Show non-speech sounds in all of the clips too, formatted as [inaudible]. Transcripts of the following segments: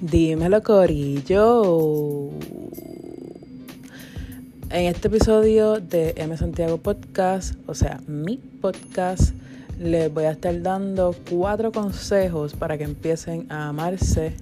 Dímelo, Corillo. En este episodio de M Santiago Podcast, o sea, mi podcast, les voy a estar dando cuatro consejos para que empiecen a amarse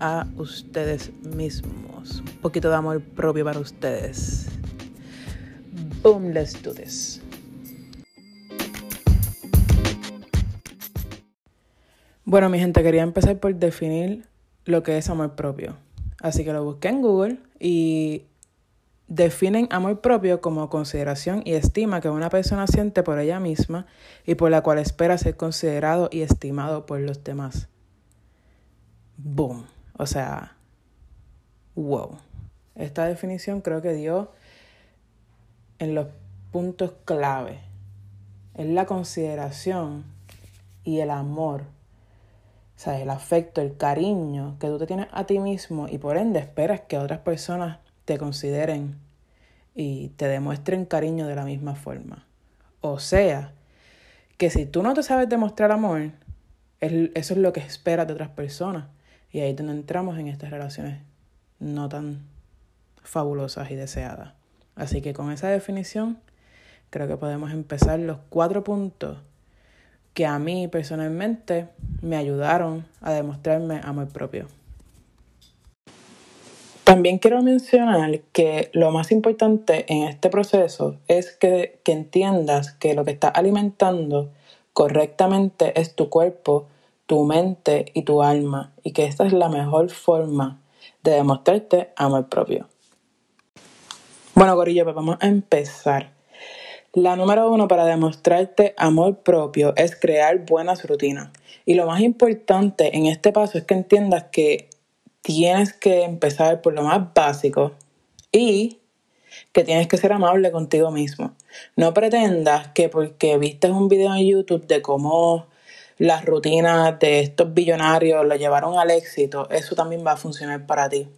a ustedes mismos. Un poquito de amor propio para ustedes. Boom, let's do this. Bueno, mi gente, quería empezar por definir lo que es amor propio. Así que lo busqué en Google y definen amor propio como consideración y estima que una persona siente por ella misma y por la cual espera ser considerado y estimado por los demás. Boom. O sea, wow. Esta definición creo que dio en los puntos clave. Es la consideración y el amor sea, el afecto, el cariño que tú te tienes a ti mismo y por ende esperas que otras personas te consideren y te demuestren cariño de la misma forma. O sea, que si tú no te sabes demostrar amor, eso es lo que esperas de otras personas. Y ahí es donde entramos en estas relaciones no tan fabulosas y deseadas. Así que con esa definición, creo que podemos empezar los cuatro puntos que a mí personalmente me ayudaron a demostrarme amor propio. También quiero mencionar que lo más importante en este proceso es que, que entiendas que lo que estás alimentando correctamente es tu cuerpo, tu mente y tu alma y que esta es la mejor forma de demostrarte amor propio. Bueno, Gorillo, pues vamos a empezar. La número uno para demostrarte amor propio es crear buenas rutinas. Y lo más importante en este paso es que entiendas que tienes que empezar por lo más básico y que tienes que ser amable contigo mismo. No pretendas que porque viste un video en YouTube de cómo las rutinas de estos billonarios lo llevaron al éxito, eso también va a funcionar para ti.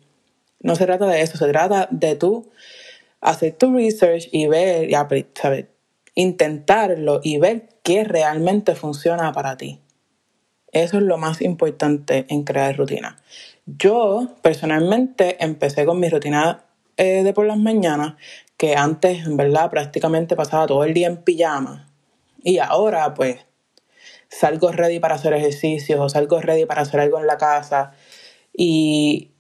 No se trata de eso, se trata de tú hacer tu research y ver, y saber, intentarlo y ver qué realmente funciona para ti. Eso es lo más importante en crear rutina. Yo personalmente empecé con mi rutina eh, de por las mañanas, que antes en verdad prácticamente pasaba todo el día en pijama. Y ahora pues salgo ready para hacer ejercicios o salgo ready para hacer algo en la casa. Y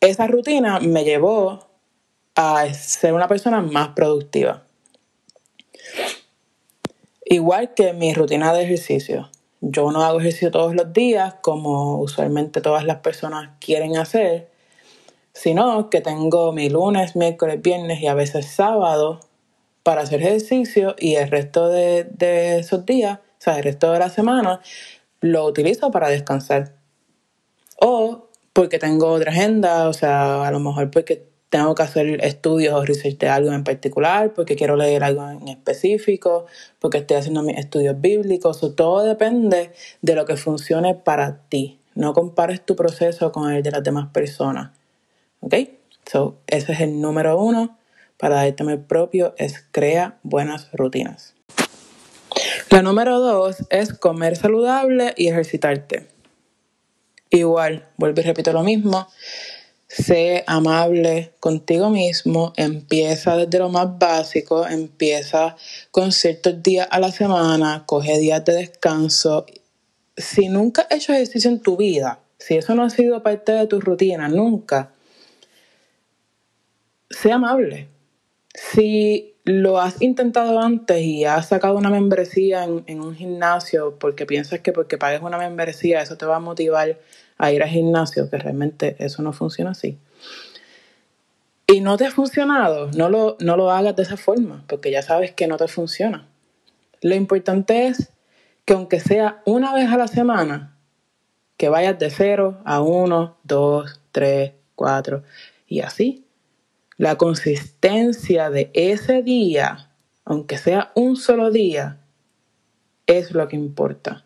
esa rutina me llevó a ser una persona más productiva. Igual que mi rutina de ejercicio. Yo no hago ejercicio todos los días como usualmente todas las personas quieren hacer, sino que tengo mi lunes, miércoles, viernes y a veces sábado para hacer ejercicio y el resto de, de esos días, o sea, el resto de la semana, lo utilizo para descansar. O porque tengo otra agenda, o sea, a lo mejor porque tengo que hacer estudios o research algo en particular, porque quiero leer algo en específico, porque estoy haciendo mis estudios bíblicos, todo depende de lo que funcione para ti. No compares tu proceso con el de las demás personas. ¿Ok? So, ese es el número uno para darte el propio, es crea buenas rutinas. La número dos es comer saludable y ejercitarte. Igual, vuelvo y repito lo mismo. Sé amable contigo mismo, empieza desde lo más básico, empieza con ciertos días a la semana, coge días de descanso. Si nunca has hecho ejercicio en tu vida, si eso no ha sido parte de tu rutina, nunca, sé amable. Si lo has intentado antes y has sacado una membresía en, en un gimnasio porque piensas que porque pagues una membresía eso te va a motivar a ir al gimnasio, que realmente eso no funciona así. Y no te ha funcionado, no lo, no lo hagas de esa forma, porque ya sabes que no te funciona. Lo importante es que aunque sea una vez a la semana, que vayas de 0 a 1, 2, 3, 4 y así. La consistencia de ese día, aunque sea un solo día, es lo que importa.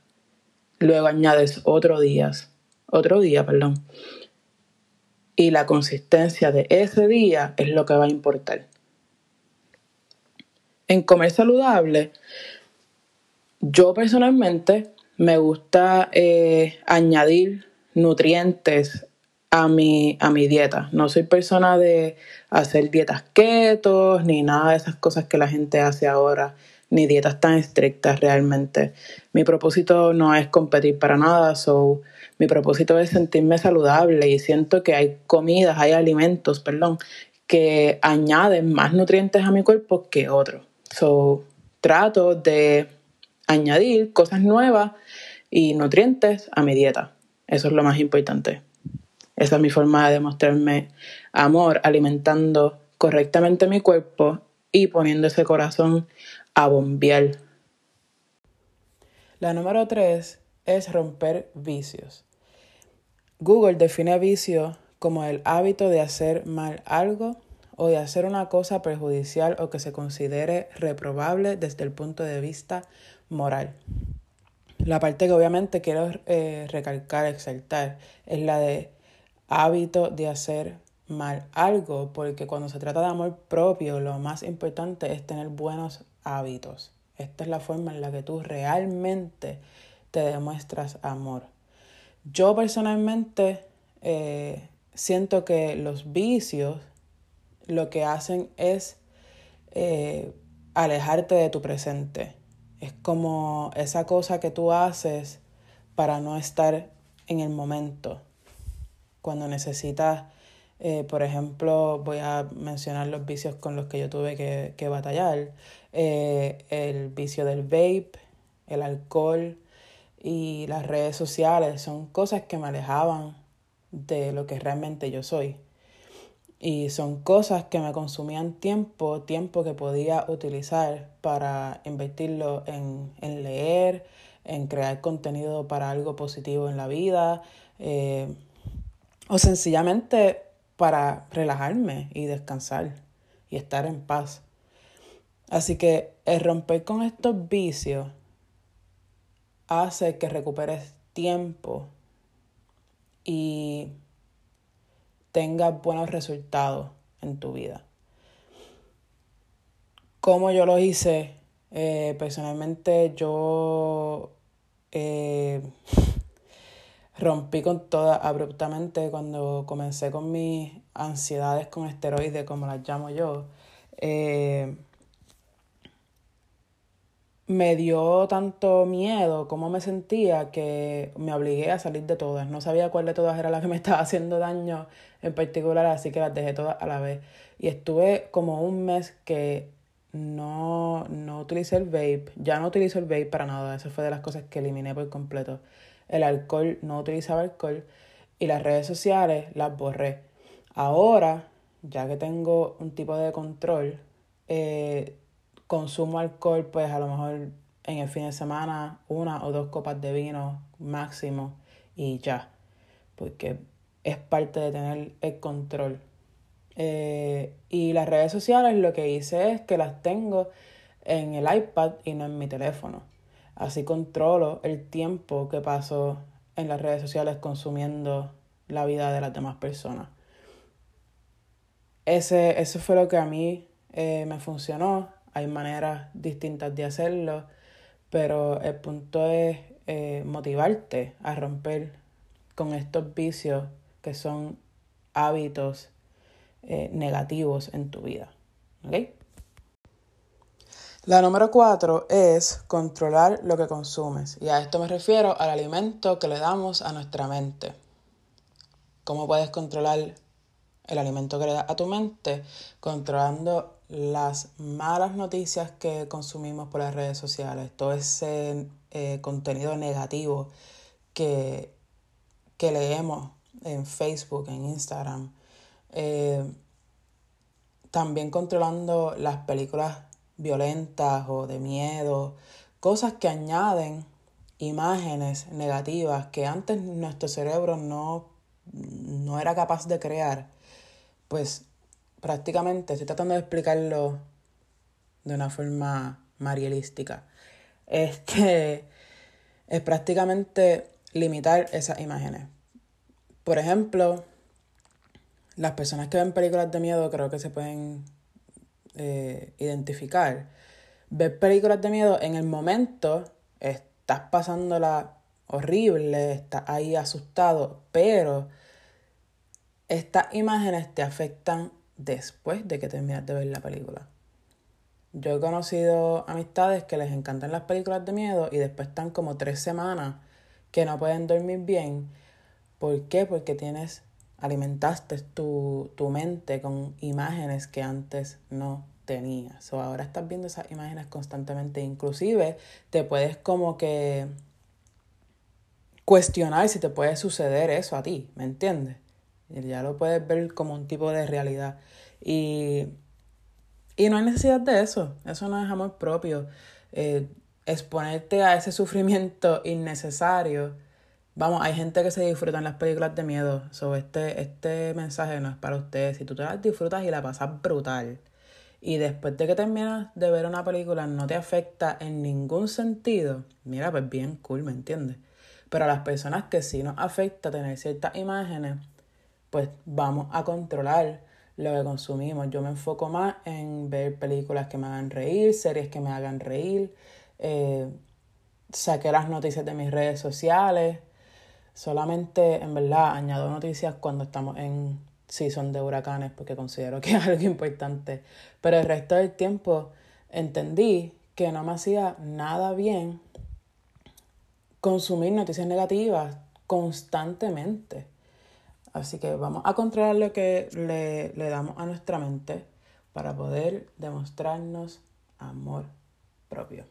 Luego añades otros días, otro día, perdón. Y la consistencia de ese día es lo que va a importar. En comer saludable, yo personalmente me gusta eh, añadir nutrientes a mi, a mi dieta. No soy persona de hacer dietas keto, ni nada de esas cosas que la gente hace ahora, ni dietas tan estrictas realmente. Mi propósito no es competir para nada, so mi propósito es sentirme saludable y siento que hay comidas, hay alimentos, perdón, que añaden más nutrientes a mi cuerpo que otros. So, trato de añadir cosas nuevas y nutrientes a mi dieta. Eso es lo más importante. Esa es mi forma de demostrarme amor, alimentando correctamente mi cuerpo y poniendo ese corazón bombear. La número tres es romper vicios. Google define vicio como el hábito de hacer mal algo o de hacer una cosa perjudicial o que se considere reprobable desde el punto de vista moral. La parte que obviamente quiero eh, recalcar, exaltar, es la de hábito de hacer mal algo, porque cuando se trata de amor propio, lo más importante es tener buenos hábitos. Esta es la forma en la que tú realmente te demuestras amor. Yo personalmente eh, siento que los vicios lo que hacen es eh, alejarte de tu presente. Es como esa cosa que tú haces para no estar en el momento. Cuando necesitas, eh, por ejemplo, voy a mencionar los vicios con los que yo tuve que, batallar. El vicio del vape, el alcohol, y las redes sociales son cosas que me alejaban de lo que realmente yo soy. Y son cosas que me consumían tiempo, tiempo que podía utilizar para invertirlo en, leer, en crear contenido para algo positivo en la vida, eh, o sencillamente para relajarme y descansar y estar en paz. Así que el romper con estos vicios hace que recuperes tiempo y tengas buenos resultados en tu vida. Como yo lo hice, eh, personalmente yo eh, [laughs] rompí con toda abruptamente cuando comencé con mis ansiedades con esteroides, como las llamo yo. Eh, me dio tanto miedo, cómo me sentía, que me obligué a salir de todas. No sabía cuál de todas era la que me [laughs] estaba haciendo daño en particular, así que las dejé todas a la vez. Y estuve como un mes que no, no utilicé el vape. Ya no utilizo el vape para nada. Eso fue de las cosas que eliminé por completo. El alcohol, no utilizaba alcohol. Y las redes sociales las borré. Ahora, ya que tengo un tipo de control, eh, consumo alcohol, pues a lo mejor en el fin de semana una o dos copas de vino máximo y ya, porque es parte de tener el control. Eh, y las redes sociales lo que hice es que las tengo en el iPad y no en mi teléfono. Así controlo el tiempo que paso en las redes sociales consumiendo la vida de las demás personas. Ese, eso fue lo que a mí eh, me funcionó hay maneras distintas de hacerlo, pero el punto es eh, motivarte a romper con estos vicios que son hábitos eh, negativos en tu vida. La número cuatro es controlar lo que consumes. Y a esto me refiero al alimento que le damos a nuestra mente. ¿Cómo puedes controlar el alimento que le das a tu mente? Controlando las malas noticias que consumimos por las redes sociales, todo ese eh, contenido negativo que, que, leemos en Facebook, en Instagram. Eh, también controlando las películas violentas o de miedo, cosas que añaden imágenes negativas que antes nuestro cerebro no, no era capaz de crear, pues prácticamente, estoy tratando de explicarlo de una forma marielística. Este [laughs] es prácticamente limitar esas imágenes. Por ejemplo, las personas que ven películas de miedo creo que se pueden eh, identificar. Ver películas de miedo en el momento estás pasándola horrible, estás ahí asustado, pero estas imágenes te afectan después de que terminas de ver la película. Yo he conocido amistades que les encantan las películas de miedo y después están como tres semanas que no pueden dormir bien. ¿Por qué? Porque tienes, alimentaste tu, tu mente con imágenes que antes no tenías. O ahora estás viendo esas imágenes constantemente. Inclusive te puedes como que cuestionar si te puede suceder eso a ti, ¿me entiendes? Ya lo puedes ver como un tipo de realidad. Y, y no hay necesidad de eso. Eso no es amor propio. Eh, exponerte a ese sufrimiento innecesario. Vamos, hay gente que se disfruta en las películas de miedo. Sobre este, este mensaje no es para ustedes. Si tú te las disfrutas y la pasas brutal, y después de que terminas de ver una película no te afecta en ningún sentido, mira, pues bien cool, ¿me entiendes? Pero a las personas que sí nos afecta tener ciertas imágenes, pues vamos a controlar lo que consumimos. Yo me enfoco más en ver películas que me hagan reír, series que me hagan reír. Eh, saqué las noticias de mis redes sociales. Solamente, en verdad, añado noticias cuando estamos en season de huracanes porque considero que [laughs] es algo importante. Pero el resto del tiempo entendí que no me hacía nada bien consumir noticias negativas constantemente. Así que vamos a controlar lo que le, le damos a nuestra mente para poder demostrarnos amor propio.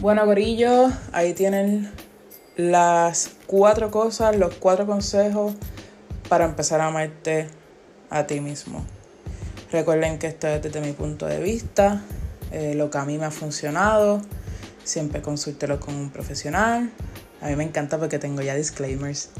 Bueno, Gorillo, ahí tienen las cuatro cosas, los cuatro consejos para empezar a amarte a ti mismo. Recuerden que esto es desde mi punto de vista, eh, lo que a mí me ha funcionado. Siempre consúltelo con un profesional. A mí me encanta porque tengo ya disclaimers